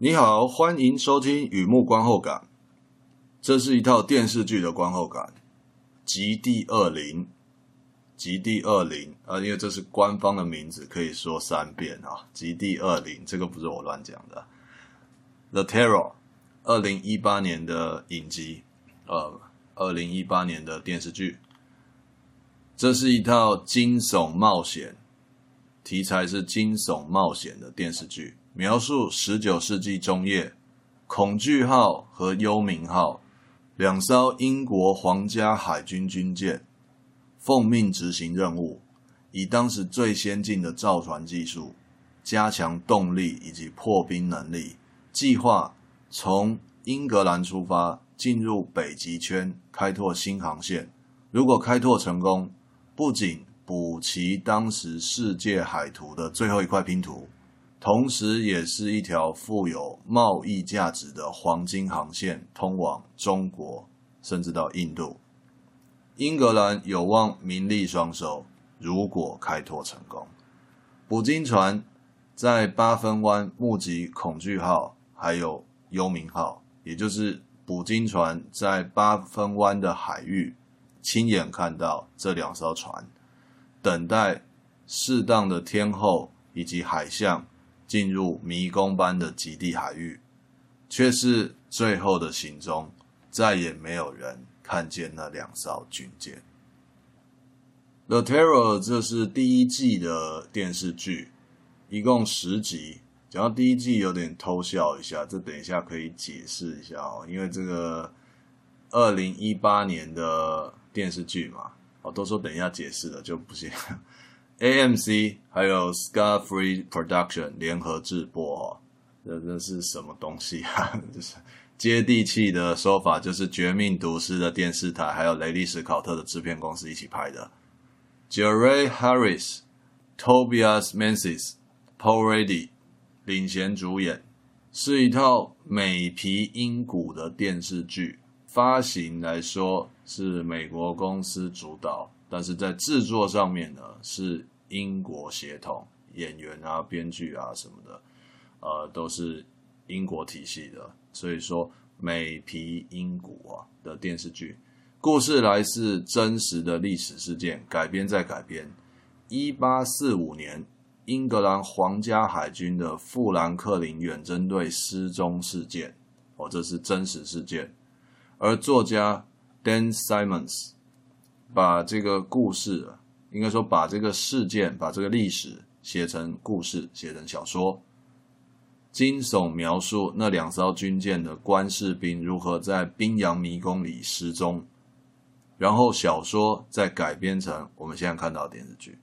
你好，欢迎收听《雨幕观后感》。这是一套电视剧的观后感，极地二零，极地二零啊，因为这是官方的名字，可以说三遍啊。极地二零，这个不是我乱讲的。The Terror，二零一八年的影集，呃，二零一八年的电视剧。这是一套惊悚冒险，题材是惊悚冒险的电视剧。描述十九世纪中叶，恐惧号和幽冥号两艘英国皇家海军军舰奉命执行任务，以当时最先进的造船技术，加强动力以及破冰能力，计划从英格兰出发，进入北极圈，开拓新航线。如果开拓成功，不仅补齐当时世界海图的最后一块拼图。同时，也是一条富有贸易价值的黄金航线，通往中国，甚至到印度。英格兰有望名利双收。如果开拓成功，捕鲸船在八分湾目击恐惧号还有幽冥号，也就是捕鲸船在八分湾的海域亲眼看到这两艘船，等待适当的天候以及海象。进入迷宫般的极地海域，却是最后的行踪，再也没有人看见那两艘军舰。The Terror，这是第一季的电视剧，一共十集。讲到第一季有点偷笑一下，这等一下可以解释一下哦，因为这个二零一八年的电视剧嘛，哦，都说等一下解释了就不行。AMC 还有 Scar Free Production 联合制播，这这是什么东西啊？就是接地气的说法，就是《绝命毒师》的电视台还有雷利史考特的制片公司一起拍的。Jared Harris、Tobias Menzies、Paul Ready 领衔主演，是一套美皮英骨的电视剧。发行来说是美国公司主导。但是在制作上面呢，是英国协同，演员啊、编剧啊什么的，呃，都是英国体系的。所以说，美皮英骨啊的电视剧，故事来自真实的历史事件，改编再改编。一八四五年，英格兰皇家海军的富兰克林远征队失踪事件，哦，这是真实事件。而作家 Dan Simmons。把这个故事，应该说把这个事件，把这个历史写成故事，写成小说，惊悚描述那两艘军舰的官士兵如何在冰洋迷宫里失踪，然后小说再改编成我们现在看到的电视剧，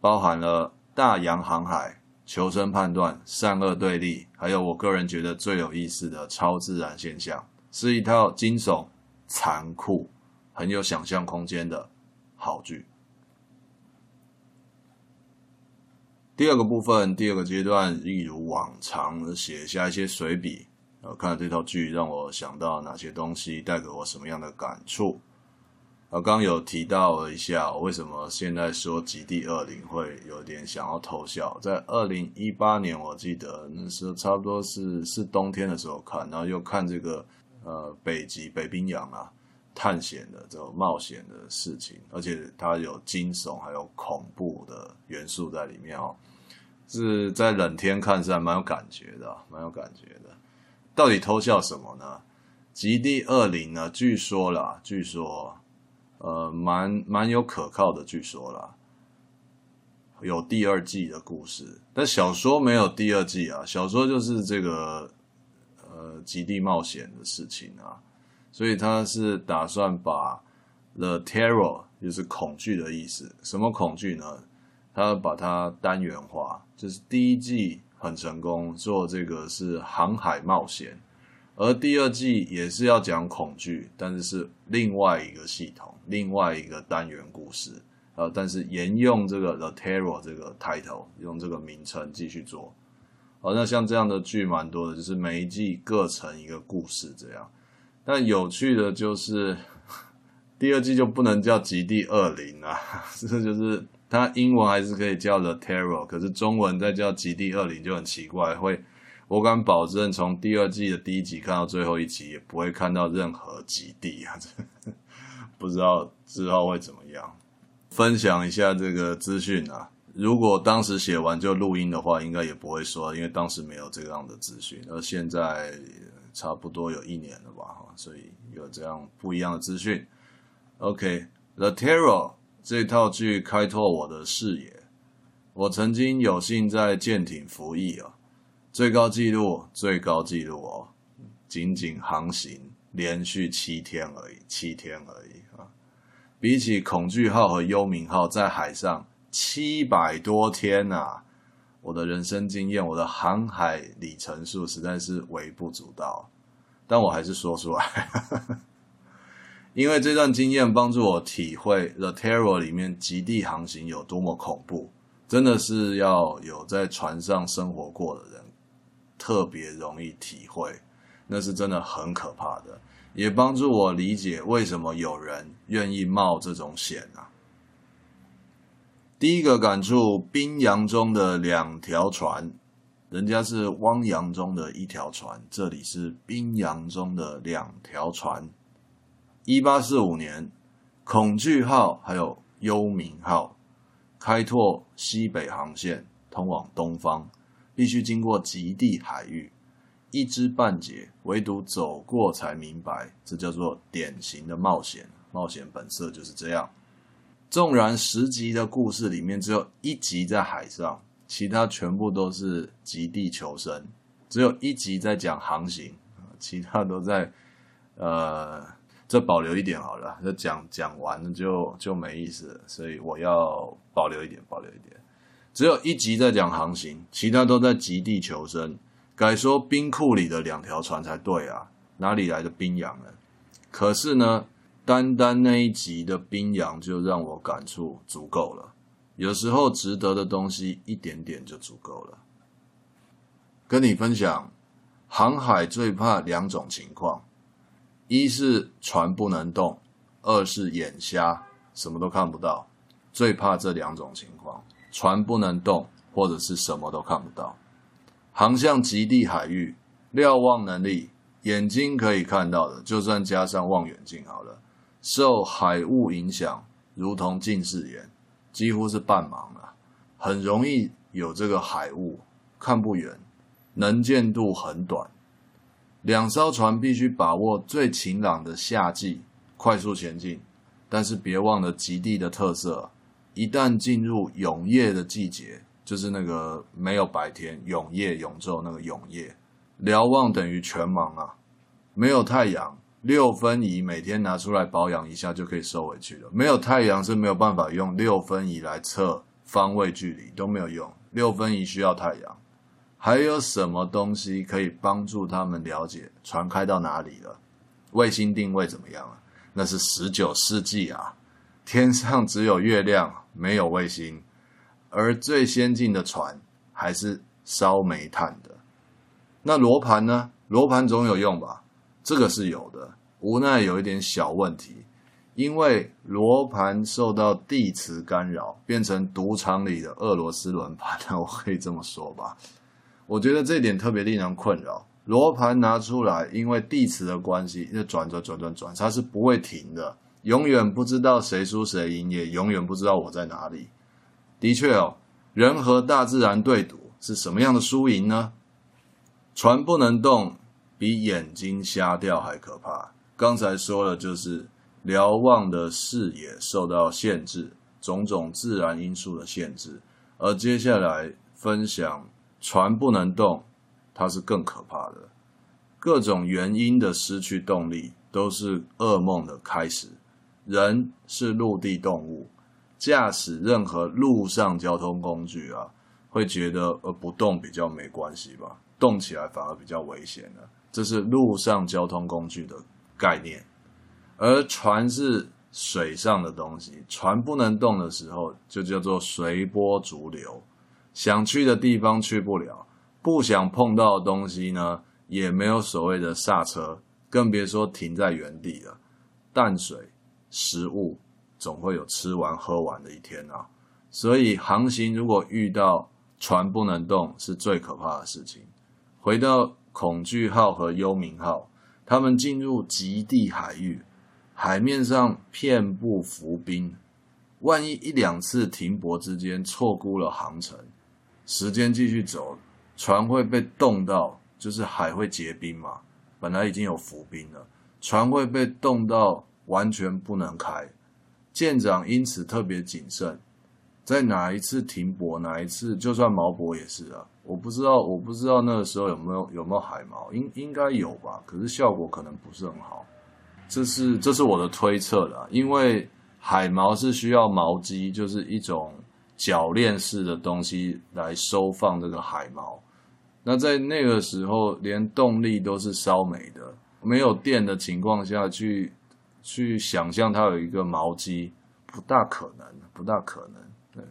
包含了大洋航海、求生判断、善恶对立，还有我个人觉得最有意思的超自然现象，是一套惊悚、残酷。很有想象空间的好剧。第二个部分，第二个阶段，一如往常写下一些随笔。呃，看了这套剧，让我想到哪些东西，带给我什么样的感触。呃，刚刚有提到了一下，为什么现在说《极地恶灵》会有点想要偷笑。在二零一八年，我记得那时候差不多是是冬天的时候看，然后又看这个呃北极北冰洋啊。探险的这种冒险的事情，而且它有惊悚还有恐怖的元素在里面哦，是在冷天看是还蛮有感觉的，蛮有感觉的。到底偷笑什么呢？极地恶灵呢？据说啦，据说，呃，蛮蛮有可靠的，据说啦，有第二季的故事，但小说没有第二季啊，小说就是这个呃极地冒险的事情啊。所以他是打算把 the terror 就是恐惧的意思，什么恐惧呢？他把它单元化，就是第一季很成功，做这个是航海冒险，而第二季也是要讲恐惧，但是是另外一个系统，另外一个单元故事，呃，但是沿用这个 the terror 这个 title，用这个名称继续做。好，那像这样的剧蛮多的，就是每一季各成一个故事这样。但有趣的就是，第二季就不能叫极地二零啊，这就是它英文还是可以叫 The Terror，可是中文再叫极地二零就很奇怪，会我敢保证，从第二季的第一集看到最后一集，也不会看到任何极地啊！不知道之后会怎么样。分享一下这个资讯啊，如果当时写完就录音的话，应该也不会说，因为当时没有这样的资讯。而现在差不多有一年了吧，哈，所以有这样不一样的资讯。OK，The Terror 这套剧开拓我的视野。我曾经有幸在舰艇服役啊，最高纪录，最高纪录哦，仅仅航行连续七天而已，七天而已啊！比起恐惧号和幽冥号在海上七百多天啊，我的人生经验，我的航海里程数实在是微不足道，但我还是说出来，因为这段经验帮助我体会《The Terror》里面极地航行有多么恐怖。真的是要有在船上生活过的人，特别容易体会，那是真的很可怕的，也帮助我理解为什么有人愿意冒这种险啊。第一个感触，冰洋中的两条船，人家是汪洋中的一条船，这里是冰洋中的两条船。一八四五年，恐惧号还有幽冥号。开拓西北航线，通往东方，必须经过极地海域，一知半解，唯独走过才明白，这叫做典型的冒险。冒险本色就是这样。纵然十集的故事里面只有一集在海上，其他全部都是极地求生，只有一集在讲航行，其他都在呃。这保留一点好了，这讲讲完了就就没意思了，所以我要保留一点，保留一点。只有一集在讲航行，其他都在极地求生。该说冰库里的两条船才对啊，哪里来的冰洋呢？可是呢，单单那一集的冰洋就让我感触足够了。有时候值得的东西一点点就足够了。跟你分享，航海最怕两种情况。一是船不能动，二是眼瞎，什么都看不到。最怕这两种情况：船不能动，或者是什么都看不到。航向极地海域，瞭望能力，眼睛可以看到的，就算加上望远镜好了，受海雾影响，如同近视眼，几乎是半盲了，很容易有这个海雾，看不远，能见度很短。两艘船必须把握最晴朗的夏季，快速前进。但是别忘了极地的特色，一旦进入永夜的季节，就是那个没有白天，永夜永昼那个永夜，瞭望等于全盲啊！没有太阳，六分仪每天拿出来保养一下就可以收回去了。没有太阳是没有办法用六分仪来测方位距离，都没有用。六分仪需要太阳。还有什么东西可以帮助他们了解船开到哪里了？卫星定位怎么样啊？那是十九世纪啊，天上只有月亮，没有卫星，而最先进的船还是烧煤炭的。那罗盘呢？罗盘总有用吧？这个是有的，无奈有一点小问题，因为罗盘受到地磁干扰，变成赌场里的俄罗斯轮盘，那我可以这么说吧。我觉得这点特别令人困扰。罗盘拿出来，因为地磁的关系，就转转转转转，它是不会停的，永远不知道谁输谁赢，也永远不知道我在哪里。的确哦，人和大自然对赌是什么样的输赢呢？船不能动，比眼睛瞎掉还可怕。刚才说了，就是瞭望的视野受到限制，种种自然因素的限制。而接下来分享。船不能动，它是更可怕的。各种原因的失去动力，都是噩梦的开始。人是陆地动物，驾驶任何陆上交通工具啊，会觉得呃不动比较没关系吧？动起来反而比较危险了。这是陆上交通工具的概念。而船是水上的东西，船不能动的时候，就叫做随波逐流。想去的地方去不了，不想碰到的东西呢，也没有所谓的刹车，更别说停在原地了。淡水、食物总会有吃完喝完的一天啊！所以航行如果遇到船不能动，是最可怕的事情，回到恐惧号和幽冥号，他们进入极地海域，海面上遍布浮冰。万一一两次停泊之间错估了航程，时间继续走，船会被冻到，就是海会结冰嘛。本来已经有浮冰了，船会被冻到完全不能开。舰长因此特别谨慎，在哪一次停泊，哪一次就算锚泊也是啊。我不知道，我不知道那个时候有没有有没有海锚，应应该有吧？可是效果可能不是很好。这是这是我的推测啦，因为。海锚是需要锚机，就是一种铰链式的东西来收放这个海锚。那在那个时候，连动力都是烧煤的，没有电的情况下去去想象它有一个锚机，不大可能，不大可能。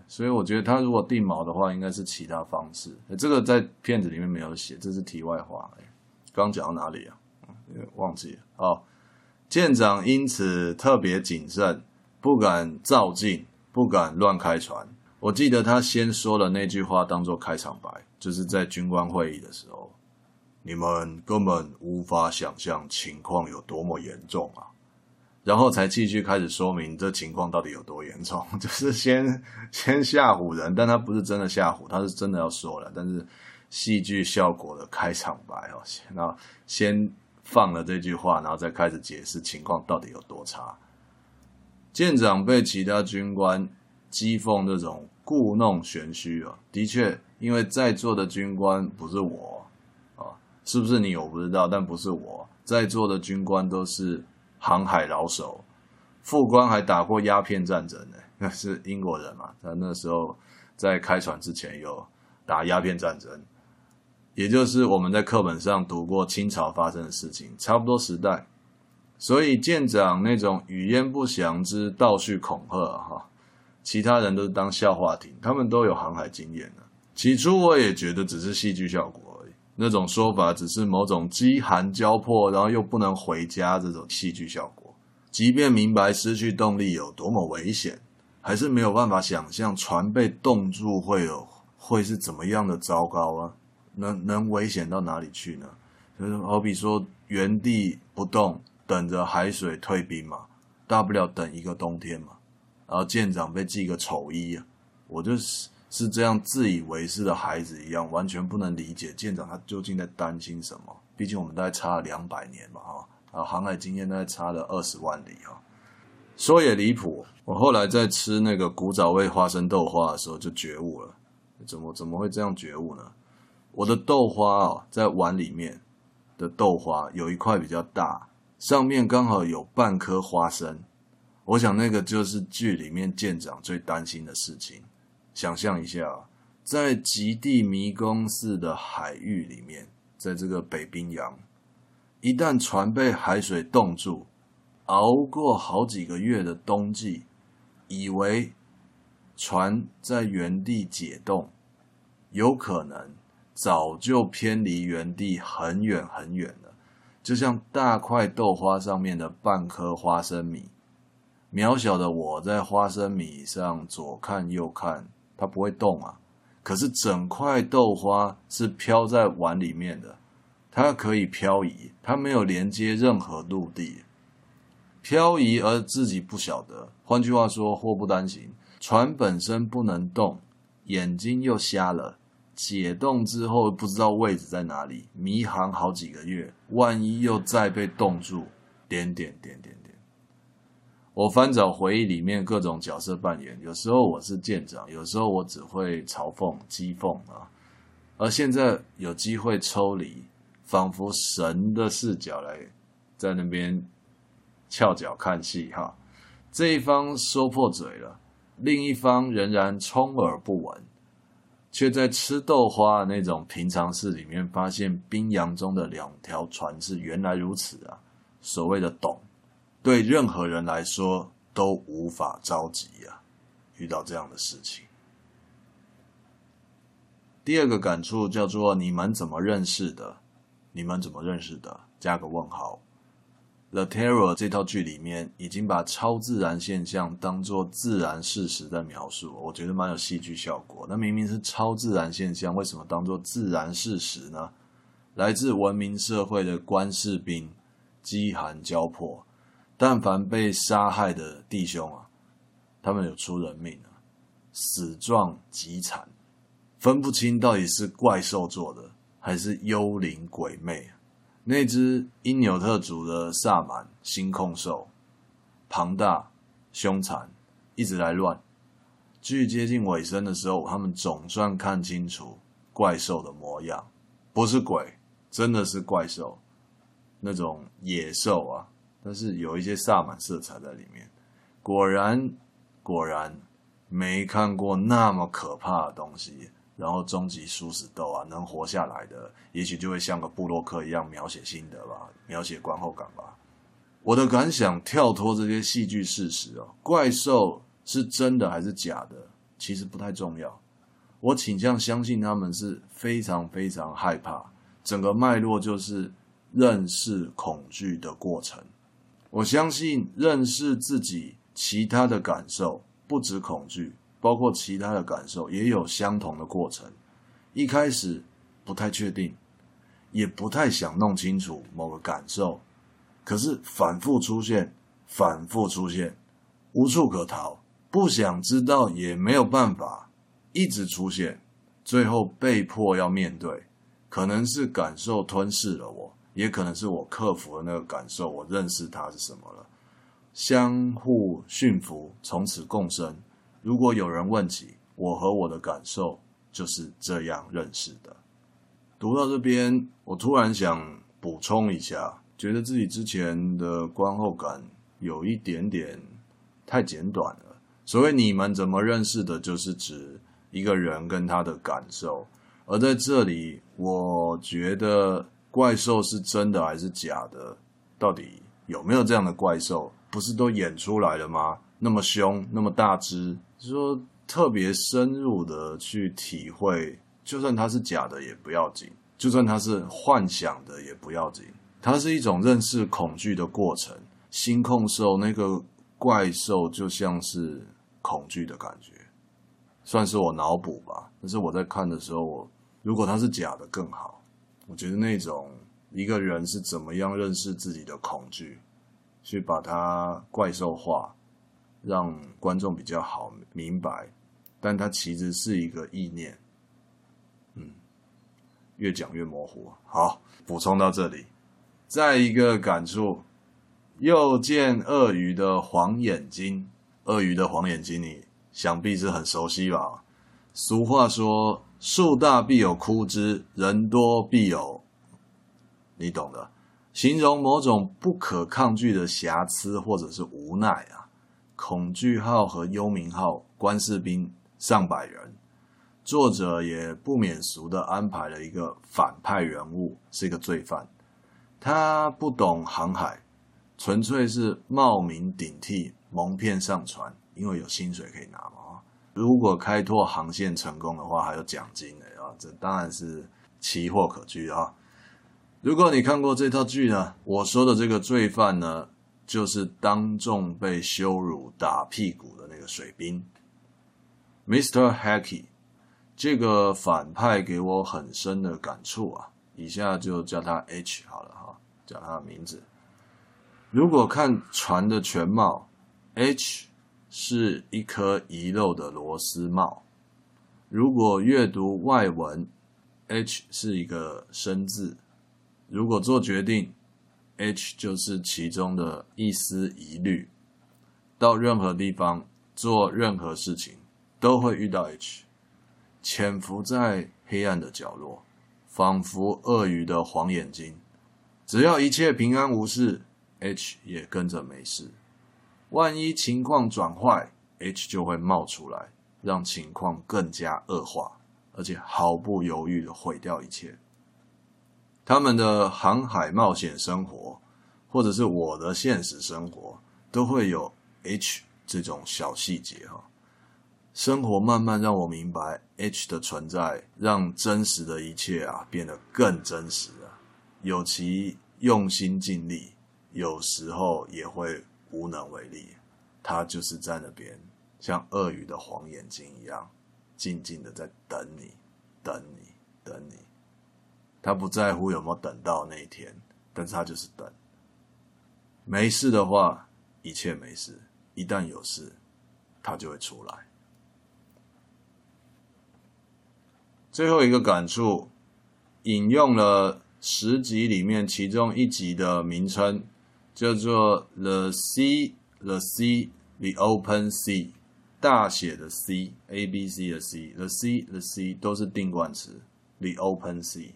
所以我觉得他如果定锚的话，应该是其他方式。这个在片子里面没有写，这是题外话。哎，刚讲到哪里啊？忘记了。哦，舰长因此特别谨慎。不敢造进，不敢乱开船。我记得他先说了那句话当做开场白，就是在军官会议的时候，你们根本无法想象情况有多么严重啊，然后才继续开始说明这情况到底有多严重，就是先 先吓唬人，但他不是真的吓唬，他是真的要说了，但是戏剧效果的开场白哦，那先放了这句话，然后再开始解释情况到底有多差。舰长被其他军官讥讽这种故弄玄虚啊，的确，因为在座的军官不是我啊，是不是你我不知道，但不是我，在座的军官都是航海老手，副官还打过鸦片战争呢，那是英国人嘛，他那时候在开船之前有打鸦片战争，也就是我们在课本上读过清朝发生的事情，差不多时代。所以舰长那种语焉不详之倒叙恐吓哈，其他人都是当笑话听，他们都有航海经验的。起初我也觉得只是戏剧效果，那种说法只是某种饥寒交迫，然后又不能回家这种戏剧效果。即便明白失去动力有多么危险，还是没有办法想象船被冻住会有会是怎么样的糟糕啊？能能危险到哪里去呢？就是好比说原地不动。等着海水退冰嘛，大不了等一个冬天嘛。然后舰长被记个丑一啊，我就是是这样自以为是的孩子一样，完全不能理解舰长他究竟在担心什么。毕竟我们大概差了两百年嘛，哈啊，航海经验大概差了二十万里啊。说也离谱，我后来在吃那个古早味花生豆花的时候就觉悟了，怎么怎么会这样觉悟呢？我的豆花啊，在碗里面的豆花有一块比较大。上面刚好有半颗花生，我想那个就是剧里面舰长最担心的事情。想象一下，在极地迷宫似的海域里面，在这个北冰洋，一旦船被海水冻住，熬过好几个月的冬季，以为船在原地解冻，有可能早就偏离原地很远很远了。就像大块豆花上面的半颗花生米，渺小的我在花生米上左看右看，它不会动啊。可是整块豆花是飘在碗里面的，它可以漂移，它没有连接任何陆地，漂移而自己不晓得。换句话说，祸不单行，船本身不能动，眼睛又瞎了。解冻之后不知道位置在哪里，迷航好几个月，万一又再被冻住，点点点点点。我翻找回忆里面各种角色扮演，有时候我是舰长，有时候我只会嘲讽、讥讽啊。而现在有机会抽离，仿佛神的视角来在那边翘脚看戏哈。这一方说破嘴了，另一方仍然充耳不闻。却在吃豆花的那种平常事里面，发现冰洋中的两条船是原来如此啊！所谓的懂，对任何人来说都无法着急啊！遇到这样的事情，第二个感触叫做：你们怎么认识的？你们怎么认识的？加个问号。The Terror 这套剧里面已经把超自然现象当作自然事实在描述，我觉得蛮有戏剧效果。那明明是超自然现象，为什么当作自然事实呢？来自文明社会的官士兵，饥寒交迫，但凡被杀害的弟兄啊，他们有出人命啊，死状极惨，分不清到底是怪兽做的还是幽灵鬼魅。那只因纽特族的萨满星空兽，庞大凶残，一直来乱。距接近尾声的时候，他们总算看清楚怪兽的模样，不是鬼，真的是怪兽，那种野兽啊，但是有一些萨满色彩在里面。果然，果然没看过那么可怕的东西。然后终极殊死斗啊，能活下来的，也许就会像个部落客一样描写心得吧，描写观后感吧。我的感想跳脱这些戏剧事实哦，怪兽。是真的还是假的？其实不太重要。我倾向相信他们是非常非常害怕。整个脉络就是认识恐惧的过程。我相信认识自己其他的感受，不止恐惧，包括其他的感受也有相同的过程。一开始不太确定，也不太想弄清楚某个感受，可是反复出现，反复出现，无处可逃。不想知道也没有办法，一直出现，最后被迫要面对。可能是感受吞噬了我，也可能是我克服了那个感受，我认识它是什么了。相互驯服，从此共生。如果有人问起，我和我的感受就是这样认识的。读到这边，我突然想补充一下，觉得自己之前的观后感有一点点太简短了。所谓你们怎么认识的，就是指一个人跟他的感受。而在这里，我觉得怪兽是真的还是假的？到底有没有这样的怪兽？不是都演出来了吗？那么凶，那么大只，说特别深入的去体会，就算它是假的也不要紧，就算它是幻想的也不要紧。它是一种认识恐惧的过程。星空兽那个怪兽就像是。恐惧的感觉，算是我脑补吧。但是我在看的时候，我如果它是假的更好。我觉得那种一个人是怎么样认识自己的恐惧，去把它怪兽化，让观众比较好明白。但它其实是一个意念。嗯，越讲越模糊。好，补充到这里。再一个感触，又见鳄鱼的黄眼睛。鳄鱼的黄眼睛，你想必是很熟悉吧？俗话说：“树大必有枯枝，人多必有……”你懂的，形容某种不可抗拒的瑕疵或者是无奈啊。恐惧号和幽冥号官士兵上百人，作者也不免俗的安排了一个反派人物，是一个罪犯，他不懂航海，纯粹是冒名顶替。蒙骗上船，因为有薪水可以拿嘛。如果开拓航线成功的话，还有奖金的啊。这当然是奇货可居啊。如果你看过这套剧呢，我说的这个罪犯呢，就是当众被羞辱、打屁股的那个水兵，Mr. Hacky。这个反派给我很深的感触啊，以下就叫他 H 好了哈，叫他的名字。如果看船的全貌。H 是一颗遗漏的螺丝帽。如果阅读外文，H 是一个生字。如果做决定，H 就是其中的一丝疑虑。到任何地方做任何事情，都会遇到 H。潜伏在黑暗的角落，仿佛鳄鱼的黄眼睛。只要一切平安无事，H 也跟着没事。万一情况转坏，H 就会冒出来，让情况更加恶化，而且毫不犹豫的毁掉一切。他们的航海冒险生活，或者是我的现实生活，都会有 H 这种小细节哈。生活慢慢让我明白，H 的存在让真实的一切啊变得更真实了。有其用心尽力，有时候也会。无能为力，他就是在那边，像鳄鱼的黄眼睛一样，静静的在等你，等你，等你。他不在乎有没有等到那一天，但是他就是等。没事的话，一切没事；一旦有事，他就会出来。最后一个感触，引用了十集里面其中一集的名称，叫做 “The Sea, the Sea, the Open Sea”，大写的 C，A B C 的 C，The Sea, the Sea 都是定冠词，The Open Sea。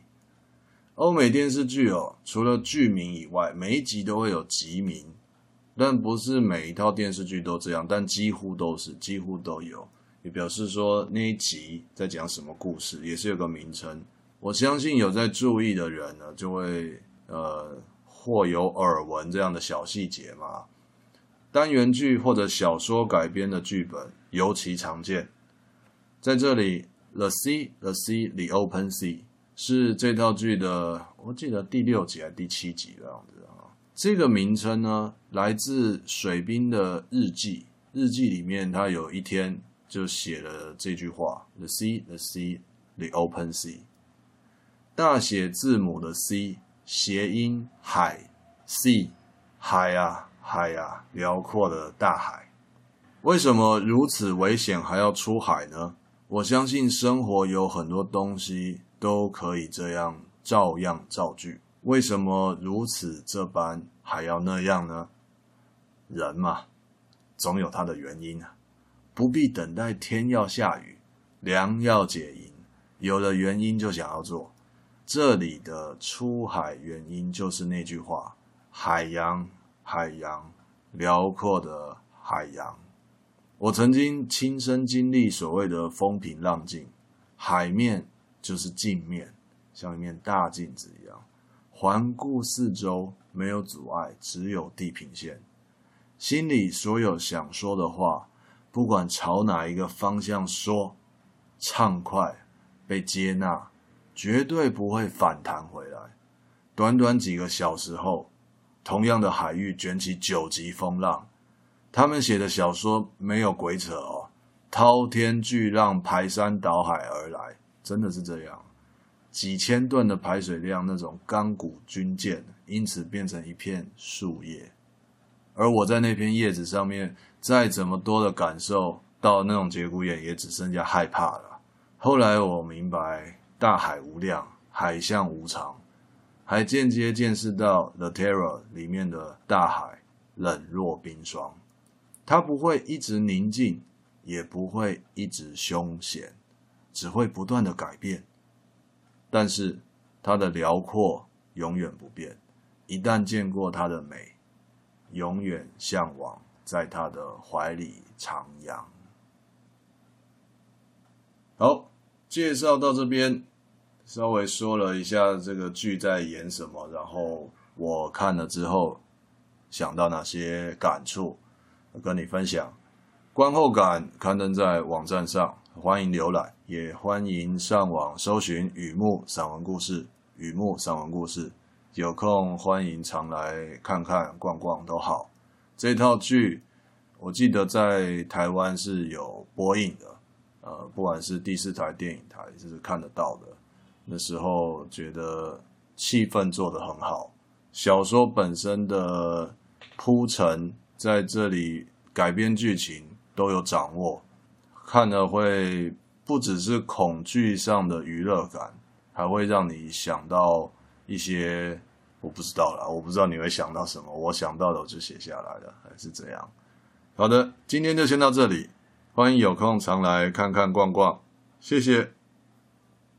欧美电视剧哦，除了剧名以外，每一集都会有集名，但不是每一套电视剧都这样，但几乎都是，几乎都有，也表示说那一集在讲什么故事，也是有个名称。我相信有在注意的人呢，就会呃或有耳闻这样的小细节吗。单元剧或者小说改编的剧本尤其常见。在这里，The Sea, the Sea, the Open Sea。是这套剧的，我记得第六集还是第七集的样子啊。这个名称呢，来自水兵的日记。日记里面，他有一天就写了这句话：“The sea, the sea, the open sea。”大写字母的 C，谐音海，sea，海啊，海啊，辽阔的大海。为什么如此危险还要出海呢？我相信生活有很多东西。都可以这样照样造句，为什么如此这般还要那样呢？人嘛，总有他的原因啊，不必等待天要下雨，粮要解银，有了原因就想要做。这里的出海原因就是那句话：海洋，海洋，辽阔的海洋。我曾经亲身经历所谓的风平浪静，海面。就是镜面，像一面大镜子一样，环顾四周，没有阻碍，只有地平线。心里所有想说的话，不管朝哪一个方向说，畅快，被接纳，绝对不会反弹回来。短短几个小时后，同样的海域卷起九级风浪，他们写的小说没有鬼扯哦，滔天巨浪排山倒海而来。真的是这样，几千吨的排水量，那种钢骨军舰，因此变成一片树叶。而我在那片叶子上面，再怎么多的感受到那种节骨眼，也只剩下害怕了。后来我明白，大海无量，海象无常，还间接见识到《The Terror》里面的大海冷若冰霜，它不会一直宁静，也不会一直凶险。只会不断的改变，但是它的辽阔永远不变。一旦见过它的美，永远向往在它的怀里徜徉。好，介绍到这边，稍微说了一下这个剧在演什么，然后我看了之后想到哪些感触，跟你分享。观后感刊登在网站上。欢迎浏览，也欢迎上网搜寻雨木散文故事。雨木散文故事，有空欢迎常来看看、逛逛都好。这套剧我记得在台湾是有播映的，呃，不管是第四台电影台，就是看得到的。那时候觉得气氛做得很好，小说本身的铺陈在这里改编剧情都有掌握。看了会不只是恐惧上的娱乐感，还会让你想到一些我不知道啦，我不知道你会想到什么，我想到的我就写下来了，还是这样。好的，今天就先到这里，欢迎有空常来看看逛逛，谢谢。